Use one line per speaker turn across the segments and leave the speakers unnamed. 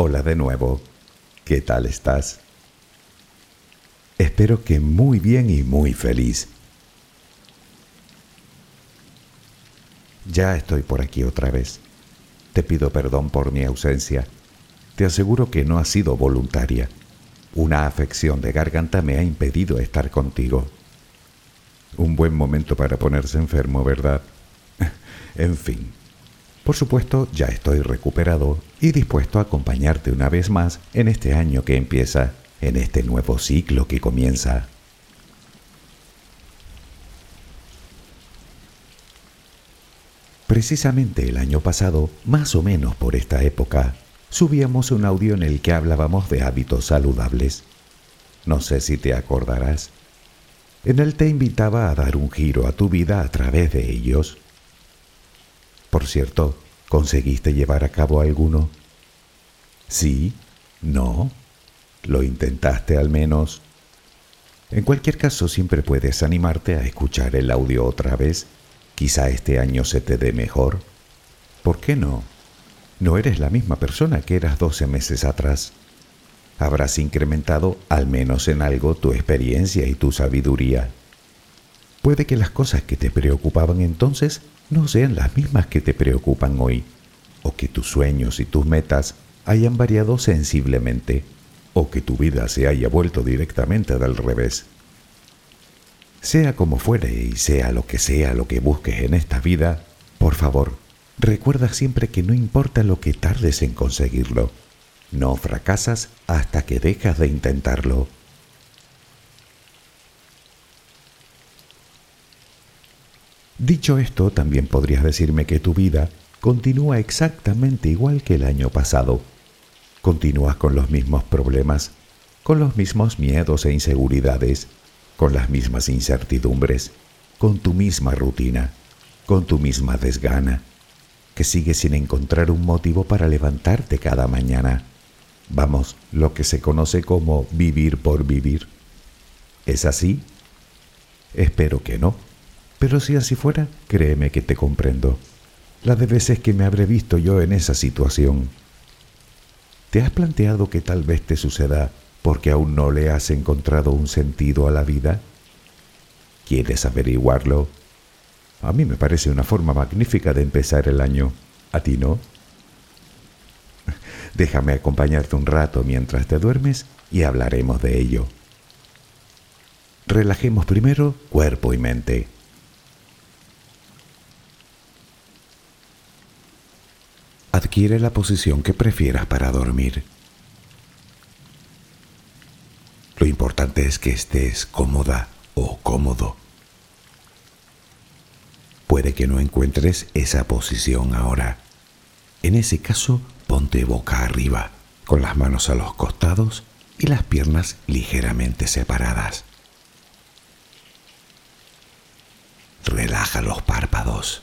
Hola de nuevo. ¿Qué tal estás? Espero que muy bien y muy feliz. Ya estoy por aquí otra vez. Te pido perdón por mi ausencia. Te aseguro que no ha sido voluntaria. Una afección de garganta me ha impedido estar contigo. Un buen momento para ponerse enfermo, ¿verdad? en fin. Por supuesto, ya estoy recuperado y dispuesto a acompañarte una vez más en este año que empieza en este nuevo ciclo que comienza. Precisamente el año pasado, más o menos por esta época, subíamos un audio en el que hablábamos de hábitos saludables. No sé si te acordarás. En él te invitaba a dar un giro a tu vida a través de ellos. Por cierto, ¿conseguiste llevar a cabo alguno? ¿Sí? ¿No? ¿Lo intentaste al menos? En cualquier caso, siempre puedes animarte a escuchar el audio otra vez. Quizá este año se te dé mejor. ¿Por qué no? No eres la misma persona que eras 12 meses atrás. Habrás incrementado, al menos en algo, tu experiencia y tu sabiduría. Puede que las cosas que te preocupaban entonces no sean las mismas que te preocupan hoy, o que tus sueños y tus metas hayan variado sensiblemente o que tu vida se haya vuelto directamente del revés. Sea como fuere y sea lo que sea lo que busques en esta vida, por favor, recuerda siempre que no importa lo que tardes en conseguirlo, no fracasas hasta que dejas de intentarlo. Dicho esto, también podrías decirme que tu vida continúa exactamente igual que el año pasado Continúas con los mismos problemas, con los mismos miedos e inseguridades, con las mismas incertidumbres, con tu misma rutina, con tu misma desgana, que sigues sin encontrar un motivo para levantarte cada mañana. Vamos, lo que se conoce como vivir por vivir. ¿Es así? Espero que no, pero si así fuera, créeme que te comprendo. La de veces que me habré visto yo en esa situación. ¿Te has planteado que tal vez te suceda porque aún no le has encontrado un sentido a la vida? ¿Quieres averiguarlo? A mí me parece una forma magnífica de empezar el año. ¿A ti no? Déjame acompañarte un rato mientras te duermes y hablaremos de ello. Relajemos primero cuerpo y mente. Adquiere la posición que prefieras para dormir. Lo importante es que estés cómoda o cómodo. Puede que no encuentres esa posición ahora. En ese caso, ponte boca arriba, con las manos a los costados y las piernas ligeramente separadas. Relaja los párpados.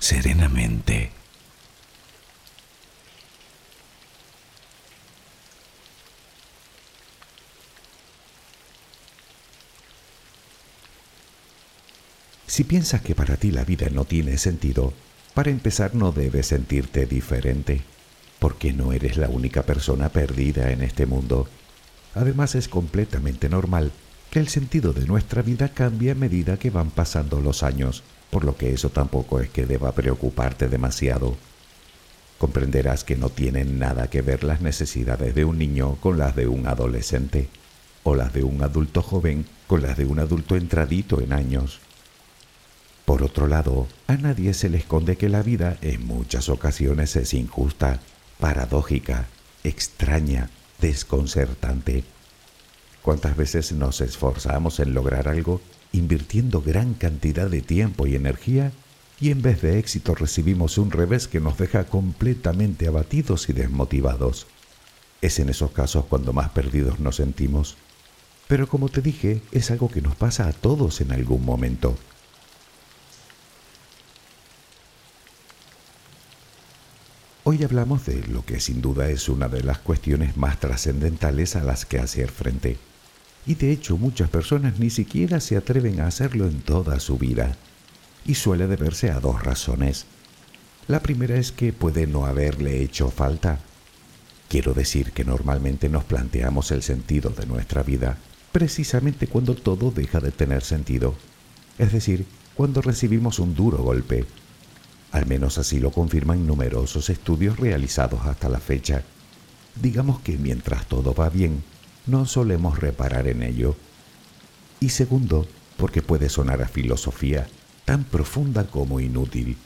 serenamente. Si piensas que para ti la vida no tiene sentido, para empezar no debes sentirte diferente, porque no eres la única persona perdida en este mundo. Además es completamente normal el sentido de nuestra vida cambie a medida que van pasando los años por lo que eso tampoco es que deba preocuparte demasiado. Comprenderás que no tienen nada que ver las necesidades de un niño con las de un adolescente, o las de un adulto joven con las de un adulto entradito en años. Por otro lado, a nadie se le esconde que la vida en muchas ocasiones es injusta, paradójica, extraña, desconcertante. ¿Cuántas veces nos esforzamos en lograr algo invirtiendo gran cantidad de tiempo y energía y en vez de éxito recibimos un revés que nos deja completamente abatidos y desmotivados. Es en esos casos cuando más perdidos nos sentimos. Pero como te dije, es algo que nos pasa a todos en algún momento. Hoy hablamos de lo que sin duda es una de las cuestiones más trascendentales a las que hacer frente y de hecho muchas personas ni siquiera se atreven a hacerlo en toda su vida. Y suele deberse a dos razones. La primera es que puede no haberle hecho falta. Quiero decir que normalmente nos planteamos el sentido de nuestra vida precisamente cuando todo deja de tener sentido, es decir, cuando recibimos un duro golpe. Al menos así lo confirman numerosos estudios realizados hasta la fecha. Digamos que mientras todo va bien, no solemos reparar en ello. Y segundo, porque puede sonar a filosofía tan profunda como inútil.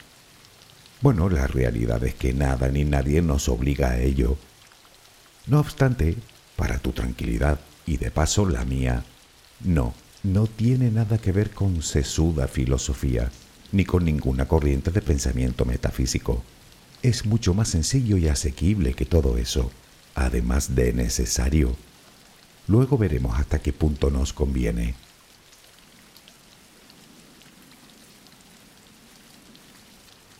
Bueno, la realidad es que nada ni nadie nos obliga a ello. No obstante, para tu tranquilidad y de paso la mía, no, no tiene nada que ver con sesuda filosofía, ni con ninguna corriente de pensamiento metafísico. Es mucho más sencillo y asequible que todo eso, además de necesario. Luego veremos hasta qué punto nos conviene.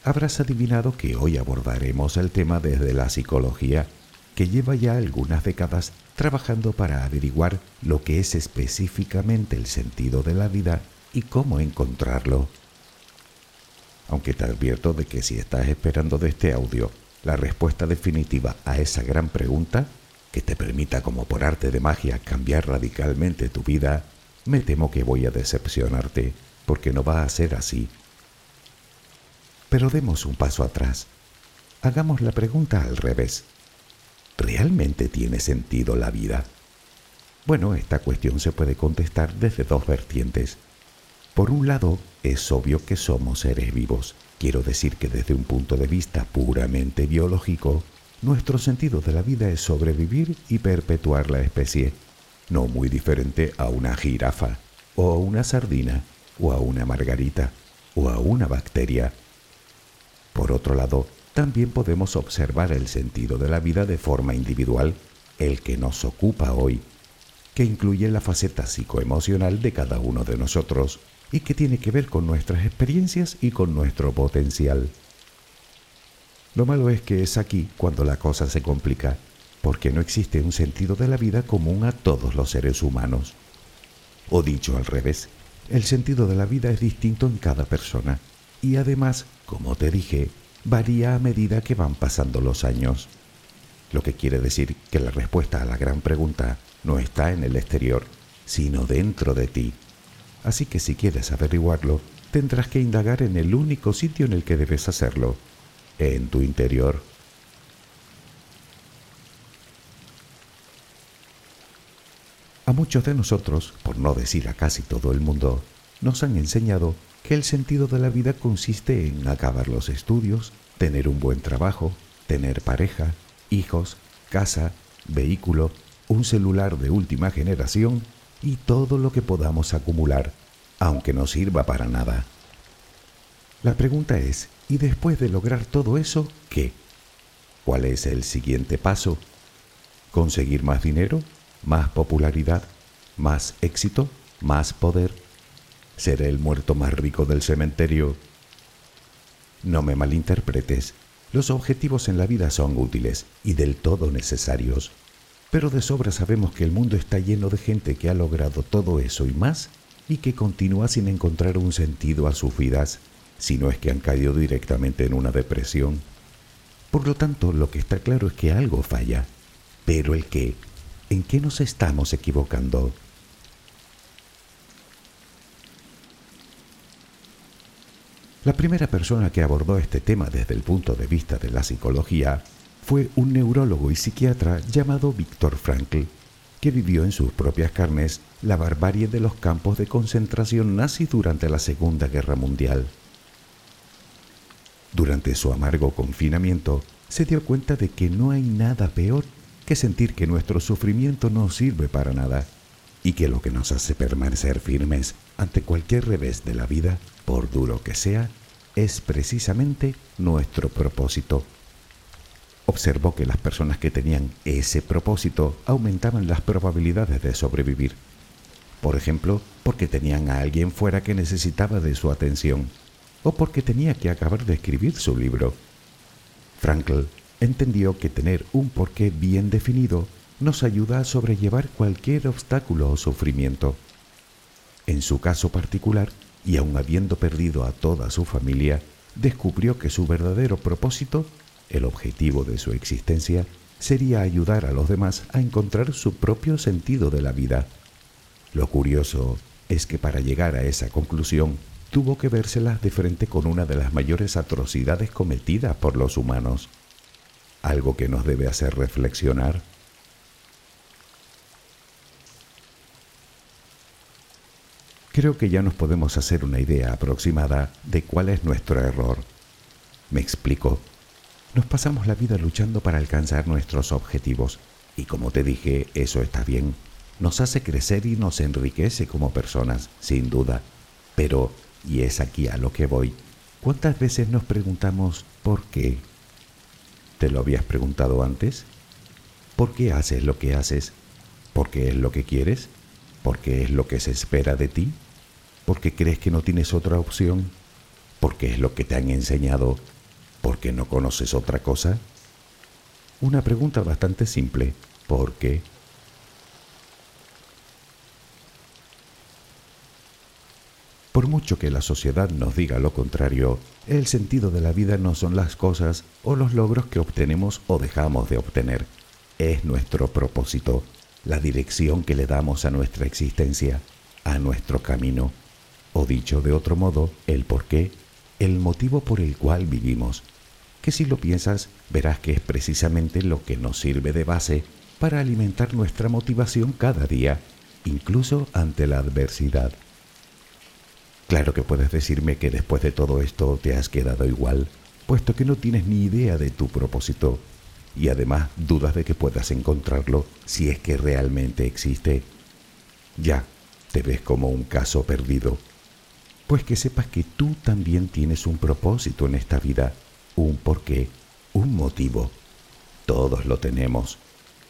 habrás adivinado que hoy abordaremos el tema desde la psicología, que lleva ya algunas décadas trabajando para averiguar lo que es específicamente el sentido de la vida y cómo encontrarlo. Aunque te advierto de que si estás esperando de este audio la respuesta definitiva a esa gran pregunta, que te permita como por arte de magia cambiar radicalmente tu vida, me temo que voy a decepcionarte, porque no va a ser así. Pero demos un paso atrás. Hagamos la pregunta al revés. ¿Realmente tiene sentido la vida? Bueno, esta cuestión se puede contestar desde dos vertientes. Por un lado, es obvio que somos seres vivos. Quiero decir que desde un punto de vista puramente biológico, nuestro sentido de la vida es sobrevivir y perpetuar la especie, no muy diferente a una jirafa, o a una sardina, o a una margarita, o a una bacteria. Por otro lado, también podemos observar el sentido de la vida de forma individual, el que nos ocupa hoy, que incluye la faceta psicoemocional de cada uno de nosotros y que tiene que ver con nuestras experiencias y con nuestro potencial. Lo malo es que es aquí cuando la cosa se complica, porque no existe un sentido de la vida común a todos los seres humanos. O dicho al revés, el sentido de la vida es distinto en cada persona y además, como te dije, varía a medida que van pasando los años. Lo que quiere decir que la respuesta a la gran pregunta no está en el exterior, sino dentro de ti. Así que si quieres averiguarlo, tendrás que indagar en el único sitio en el que debes hacerlo, en tu interior. A muchos de nosotros, por no decir a casi todo el mundo, nos han enseñado que el sentido de la vida consiste en acabar los estudios, tener un buen trabajo, tener pareja, hijos, casa, vehículo, un celular de última generación y todo lo que podamos acumular, aunque no sirva para nada. La pregunta es, ¿y después de lograr todo eso, qué? ¿Cuál es el siguiente paso? ¿Conseguir más dinero? ¿Más popularidad? ¿Más éxito? ¿Más poder? ¿Ser el muerto más rico del cementerio? No me malinterpretes, los objetivos en la vida son útiles y del todo necesarios, pero de sobra sabemos que el mundo está lleno de gente que ha logrado todo eso y más y que continúa sin encontrar un sentido a sus vidas, si no es que han caído directamente en una depresión. Por lo tanto, lo que está claro es que algo falla. Pero el qué, ¿en qué nos estamos equivocando? La primera persona que abordó este tema desde el punto de vista de la psicología fue un neurólogo y psiquiatra llamado Víctor Frankl, que vivió en sus propias carnes la barbarie de los campos de concentración nazi durante la Segunda Guerra Mundial. Durante su amargo confinamiento, se dio cuenta de que no hay nada peor que sentir que nuestro sufrimiento no sirve para nada y que lo que nos hace permanecer firmes ante cualquier revés de la vida, por duro que sea, es precisamente nuestro propósito observó que las personas que tenían ese propósito aumentaban las probabilidades de sobrevivir. Por ejemplo, porque tenían a alguien fuera que necesitaba de su atención, o porque tenía que acabar de escribir su libro. Frankl entendió que tener un porqué bien definido nos ayuda a sobrellevar cualquier obstáculo o sufrimiento. En su caso particular, y aun habiendo perdido a toda su familia, descubrió que su verdadero propósito el objetivo de su existencia sería ayudar a los demás a encontrar su propio sentido de la vida. Lo curioso es que para llegar a esa conclusión tuvo que vérselas de frente con una de las mayores atrocidades cometidas por los humanos, algo que nos debe hacer reflexionar. Creo que ya nos podemos hacer una idea aproximada de cuál es nuestro error. Me explico. Nos pasamos la vida luchando para alcanzar nuestros objetivos y como te dije, eso está bien. Nos hace crecer y nos enriquece como personas, sin duda. Pero, y es aquí a lo que voy, ¿cuántas veces nos preguntamos por qué? ¿Te lo habías preguntado antes? ¿Por qué haces lo que haces? ¿Por qué es lo que quieres? ¿Por qué es lo que se espera de ti? ¿Por qué crees que no tienes otra opción? ¿Por qué es lo que te han enseñado ¿Porque no conoces otra cosa? Una pregunta bastante simple. ¿Por qué? Por mucho que la sociedad nos diga lo contrario, el sentido de la vida no son las cosas o los logros que obtenemos o dejamos de obtener. Es nuestro propósito, la dirección que le damos a nuestra existencia, a nuestro camino. O dicho de otro modo, el por qué, el motivo por el cual vivimos. Que si lo piensas, verás que es precisamente lo que nos sirve de base para alimentar nuestra motivación cada día, incluso ante la adversidad. Claro que puedes decirme que después de todo esto te has quedado igual, puesto que no tienes ni idea de tu propósito y además dudas de que puedas encontrarlo si es que realmente existe. Ya, te ves como un caso perdido. Pues que sepas que tú también tienes un propósito en esta vida, un porqué, un motivo. Todos lo tenemos.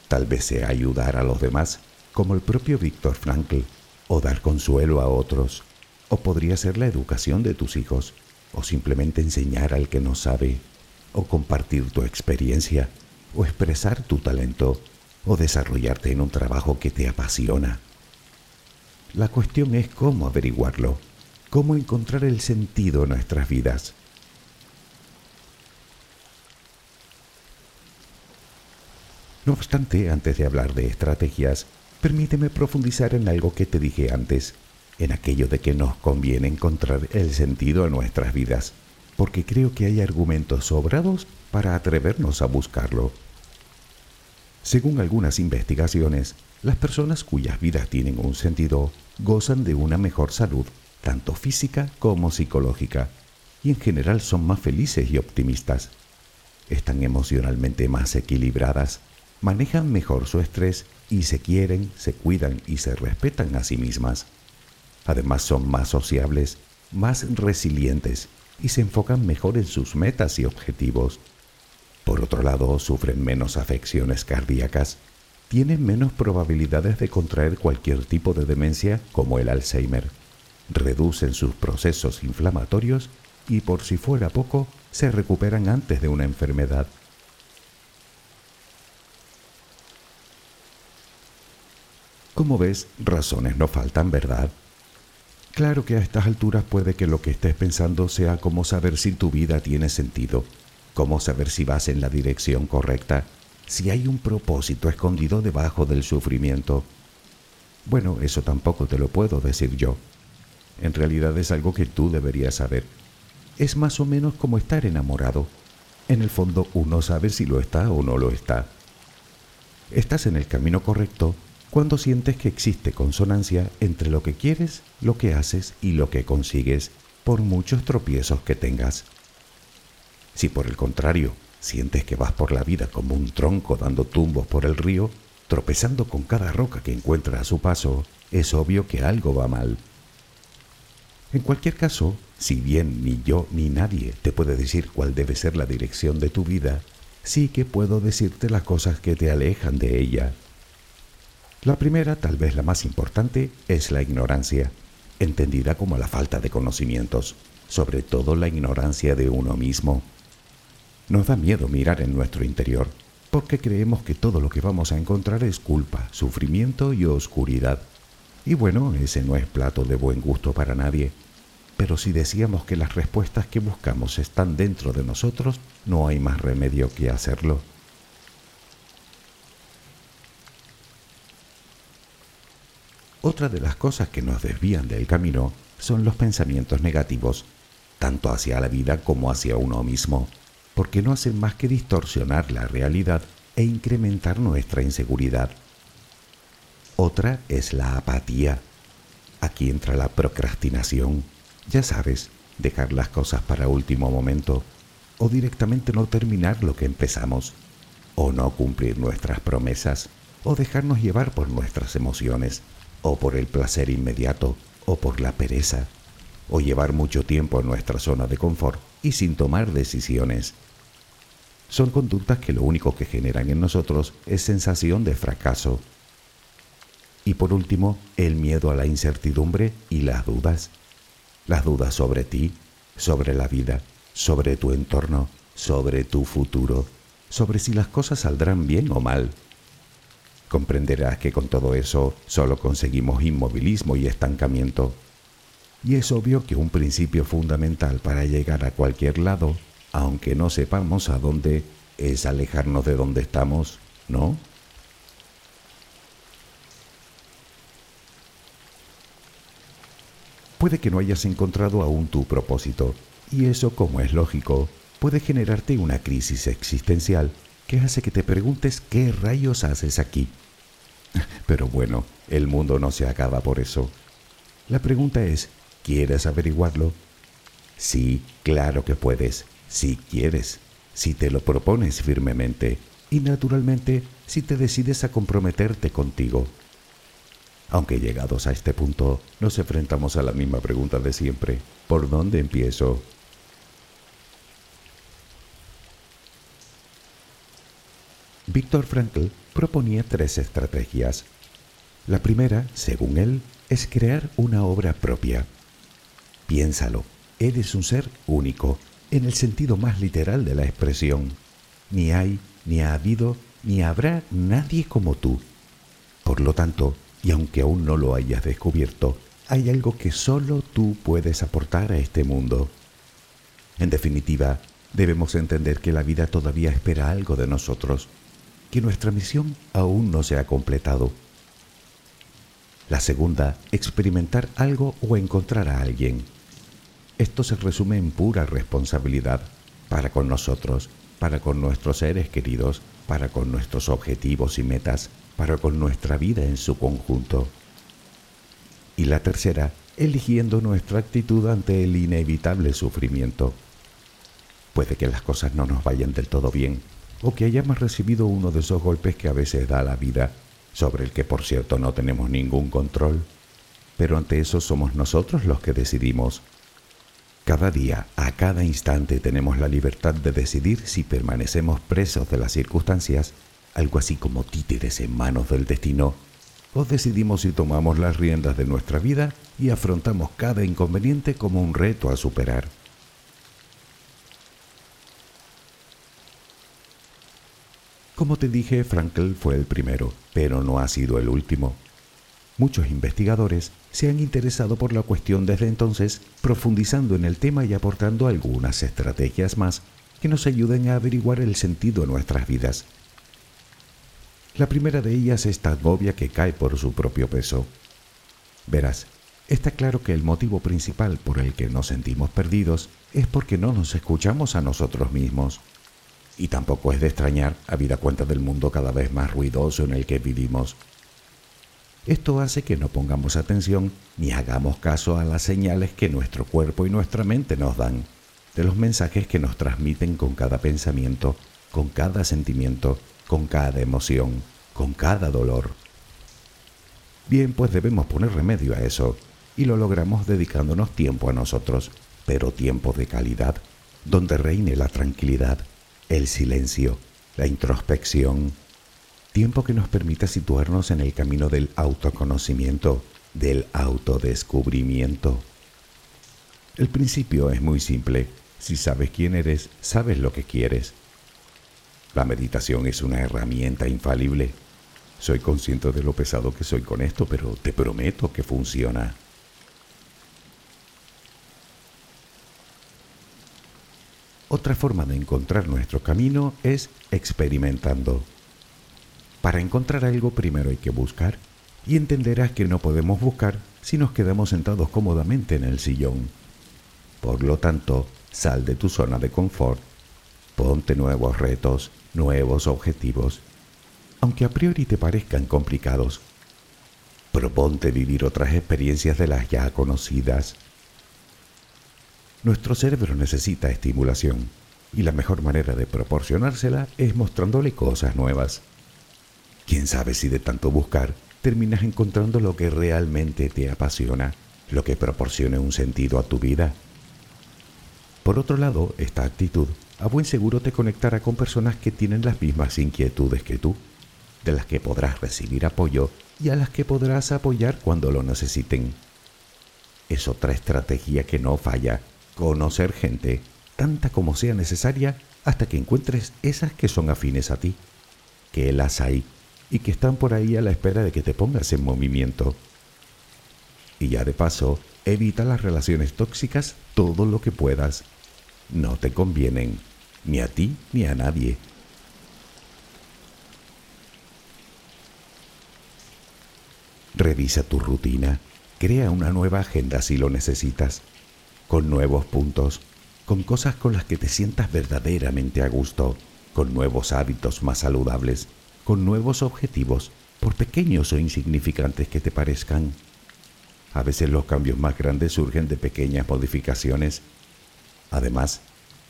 Tal vez sea ayudar a los demás, como el propio Víctor Frankl, o dar consuelo a otros o podría ser la educación de tus hijos, o simplemente enseñar al que no sabe, o compartir tu experiencia, o expresar tu talento, o desarrollarte en un trabajo que te apasiona. La cuestión es cómo averiguarlo, cómo encontrar el sentido en nuestras vidas. No obstante, antes de hablar de estrategias, permíteme profundizar en algo que te dije antes en aquello de que nos conviene encontrar el sentido en nuestras vidas, porque creo que hay argumentos sobrados para atrevernos a buscarlo. Según algunas investigaciones, las personas cuyas vidas tienen un sentido gozan de una mejor salud, tanto física como psicológica, y en general son más felices y optimistas. Están emocionalmente más equilibradas, manejan mejor su estrés y se quieren, se cuidan y se respetan a sí mismas. Además son más sociables, más resilientes y se enfocan mejor en sus metas y objetivos. Por otro lado, sufren menos afecciones cardíacas, tienen menos probabilidades de contraer cualquier tipo de demencia como el Alzheimer, reducen sus procesos inflamatorios y por si fuera poco, se recuperan antes de una enfermedad. Como ves, razones no faltan, ¿verdad? Claro que a estas alturas puede que lo que estés pensando sea cómo saber si tu vida tiene sentido, cómo saber si vas en la dirección correcta, si hay un propósito escondido debajo del sufrimiento. Bueno, eso tampoco te lo puedo decir yo. En realidad es algo que tú deberías saber. Es más o menos como estar enamorado. En el fondo uno sabe si lo está o no lo está. Estás en el camino correcto cuando sientes que existe consonancia entre lo que quieres, lo que haces y lo que consigues, por muchos tropiezos que tengas. Si por el contrario sientes que vas por la vida como un tronco dando tumbos por el río, tropezando con cada roca que encuentra a su paso, es obvio que algo va mal. En cualquier caso, si bien ni yo ni nadie te puede decir cuál debe ser la dirección de tu vida, sí que puedo decirte las cosas que te alejan de ella la primera, tal vez la más importante, es la ignorancia, entendida como la falta de conocimientos, sobre todo la ignorancia de uno mismo. Nos da miedo mirar en nuestro interior, porque creemos que todo lo que vamos a encontrar es culpa, sufrimiento y oscuridad. Y bueno, ese no es plato de buen gusto para nadie. Pero si decíamos que las respuestas que buscamos están dentro de nosotros, no hay más remedio que hacerlo. Otra de las cosas que nos desvían del camino son los pensamientos negativos, tanto hacia la vida como hacia uno mismo, porque no hacen más que distorsionar la realidad e incrementar nuestra inseguridad. Otra es la apatía. Aquí entra la procrastinación. Ya sabes, dejar las cosas para último momento, o directamente no terminar lo que empezamos, o no cumplir nuestras promesas, o dejarnos llevar por nuestras emociones o por el placer inmediato, o por la pereza, o llevar mucho tiempo en nuestra zona de confort y sin tomar decisiones. Son conductas que lo único que generan en nosotros es sensación de fracaso. Y por último, el miedo a la incertidumbre y las dudas. Las dudas sobre ti, sobre la vida, sobre tu entorno, sobre tu futuro, sobre si las cosas saldrán bien o mal. Comprenderás que con todo eso solo conseguimos inmovilismo y estancamiento. Y es obvio que un principio fundamental para llegar a cualquier lado, aunque no sepamos a dónde, es alejarnos de donde estamos, ¿no? Puede que no hayas encontrado aún tu propósito, y eso, como es lógico, puede generarte una crisis existencial que hace que te preguntes qué rayos haces aquí. Pero bueno, el mundo no se acaba por eso. La pregunta es, ¿quieres averiguarlo? Sí, claro que puedes, si quieres, si te lo propones firmemente y naturalmente si te decides a comprometerte contigo. Aunque llegados a este punto nos enfrentamos a la misma pregunta de siempre, ¿por dónde empiezo? Víctor Frankl proponía tres estrategias. La primera, según él, es crear una obra propia. Piénsalo, eres un ser único, en el sentido más literal de la expresión. Ni hay, ni ha habido, ni habrá nadie como tú. Por lo tanto, y aunque aún no lo hayas descubierto, hay algo que solo tú puedes aportar a este mundo. En definitiva, debemos entender que la vida todavía espera algo de nosotros, que nuestra misión aún no se ha completado. La segunda, experimentar algo o encontrar a alguien. Esto se resume en pura responsabilidad para con nosotros, para con nuestros seres queridos, para con nuestros objetivos y metas, para con nuestra vida en su conjunto. Y la tercera, eligiendo nuestra actitud ante el inevitable sufrimiento. Puede que las cosas no nos vayan del todo bien, o que hayamos recibido uno de esos golpes que a veces da la vida, sobre el que por cierto no tenemos ningún control, pero ante eso somos nosotros los que decidimos. Cada día, a cada instante tenemos la libertad de decidir si permanecemos presos de las circunstancias algo así como títeres en manos del destino, o decidimos si tomamos las riendas de nuestra vida y afrontamos cada inconveniente como un reto a superar. Como te dije, Frankl fue el primero, pero no ha sido el último. Muchos investigadores se han interesado por la cuestión desde entonces, profundizando en el tema y aportando algunas estrategias más que nos ayuden a averiguar el sentido de nuestras vidas la primera de ellas es tan obvia que cae por su propio peso. Verás, está claro que el motivo principal por el que nos sentimos perdidos es porque no nos escuchamos a nosotros mismos. Y tampoco es de extrañar, habida cuenta del mundo cada vez más ruidoso en el que vivimos. Esto hace que no pongamos atención ni hagamos caso a las señales que nuestro cuerpo y nuestra mente nos dan, de los mensajes que nos transmiten con cada pensamiento, con cada sentimiento con cada emoción, con cada dolor. Bien, pues debemos poner remedio a eso, y lo logramos dedicándonos tiempo a nosotros, pero tiempo de calidad, donde reine la tranquilidad, el silencio, la introspección, tiempo que nos permita situarnos en el camino del autoconocimiento, del autodescubrimiento. El principio es muy simple. Si sabes quién eres, sabes lo que quieres. La meditación es una herramienta infalible. Soy consciente de lo pesado que soy con esto, pero te prometo que funciona. Otra forma de encontrar nuestro camino es experimentando. Para encontrar algo primero hay que buscar y entenderás que no podemos buscar si nos quedamos sentados cómodamente en el sillón. Por lo tanto, sal de tu zona de confort, ponte nuevos retos, nuevos objetivos, aunque a priori te parezcan complicados. Proponte vivir otras experiencias de las ya conocidas. Nuestro cerebro necesita estimulación y la mejor manera de proporcionársela es mostrándole cosas nuevas. Quién sabe si de tanto buscar terminas encontrando lo que realmente te apasiona, lo que proporcione un sentido a tu vida. Por otro lado, esta actitud a buen seguro te conectará con personas que tienen las mismas inquietudes que tú, de las que podrás recibir apoyo y a las que podrás apoyar cuando lo necesiten. Es otra estrategia que no falla, conocer gente, tanta como sea necesaria hasta que encuentres esas que son afines a ti, que las hay y que están por ahí a la espera de que te pongas en movimiento. Y ya de paso, evita las relaciones tóxicas todo lo que puedas. No te convienen, ni a ti ni a nadie. Revisa tu rutina, crea una nueva agenda si lo necesitas, con nuevos puntos, con cosas con las que te sientas verdaderamente a gusto, con nuevos hábitos más saludables, con nuevos objetivos, por pequeños o insignificantes que te parezcan. A veces los cambios más grandes surgen de pequeñas modificaciones. Además,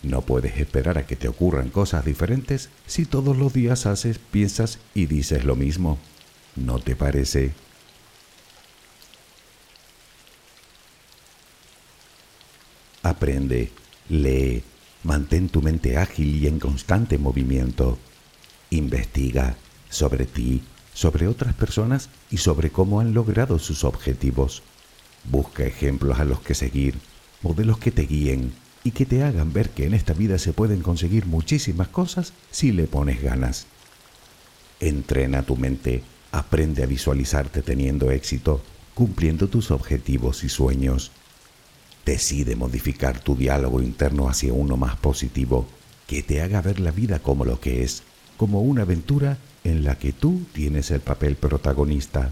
no puedes esperar a que te ocurran cosas diferentes si todos los días haces, piensas y dices lo mismo. ¿No te parece? Aprende, lee, mantén tu mente ágil y en constante movimiento. Investiga sobre ti, sobre otras personas y sobre cómo han logrado sus objetivos. Busca ejemplos a los que seguir, modelos que te guíen y que te hagan ver que en esta vida se pueden conseguir muchísimas cosas si le pones ganas. Entrena tu mente, aprende a visualizarte teniendo éxito, cumpliendo tus objetivos y sueños. Decide modificar tu diálogo interno hacia uno más positivo, que te haga ver la vida como lo que es, como una aventura en la que tú tienes el papel protagonista.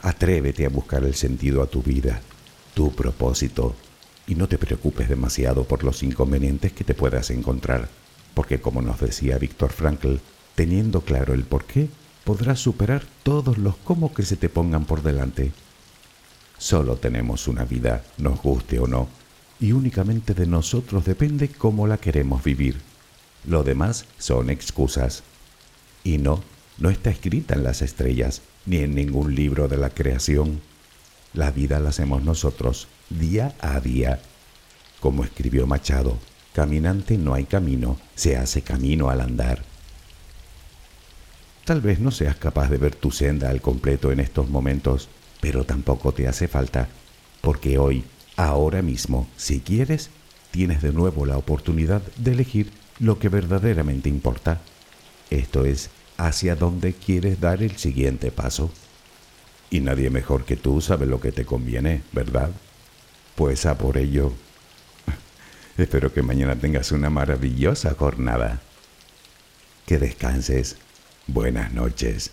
Atrévete a buscar el sentido a tu vida, tu propósito, y no te preocupes demasiado por los inconvenientes que te puedas encontrar, porque como nos decía Víctor Frankl, teniendo claro el por qué, podrás superar todos los cómo que se te pongan por delante. Solo tenemos una vida, nos guste o no, y únicamente de nosotros depende cómo la queremos vivir. Lo demás son excusas. Y no, no está escrita en las estrellas, ni en ningún libro de la creación. La vida la hacemos nosotros, día a día. Como escribió Machado, caminante no hay camino, se hace camino al andar. Tal vez no seas capaz de ver tu senda al completo en estos momentos, pero tampoco te hace falta, porque hoy, ahora mismo, si quieres, tienes de nuevo la oportunidad de elegir lo que verdaderamente importa. Esto es, hacia dónde quieres dar el siguiente paso. Y nadie mejor que tú sabe lo que te conviene, ¿verdad? Pues a por ello. Espero que mañana tengas una maravillosa jornada. Que descanses. Buenas noches.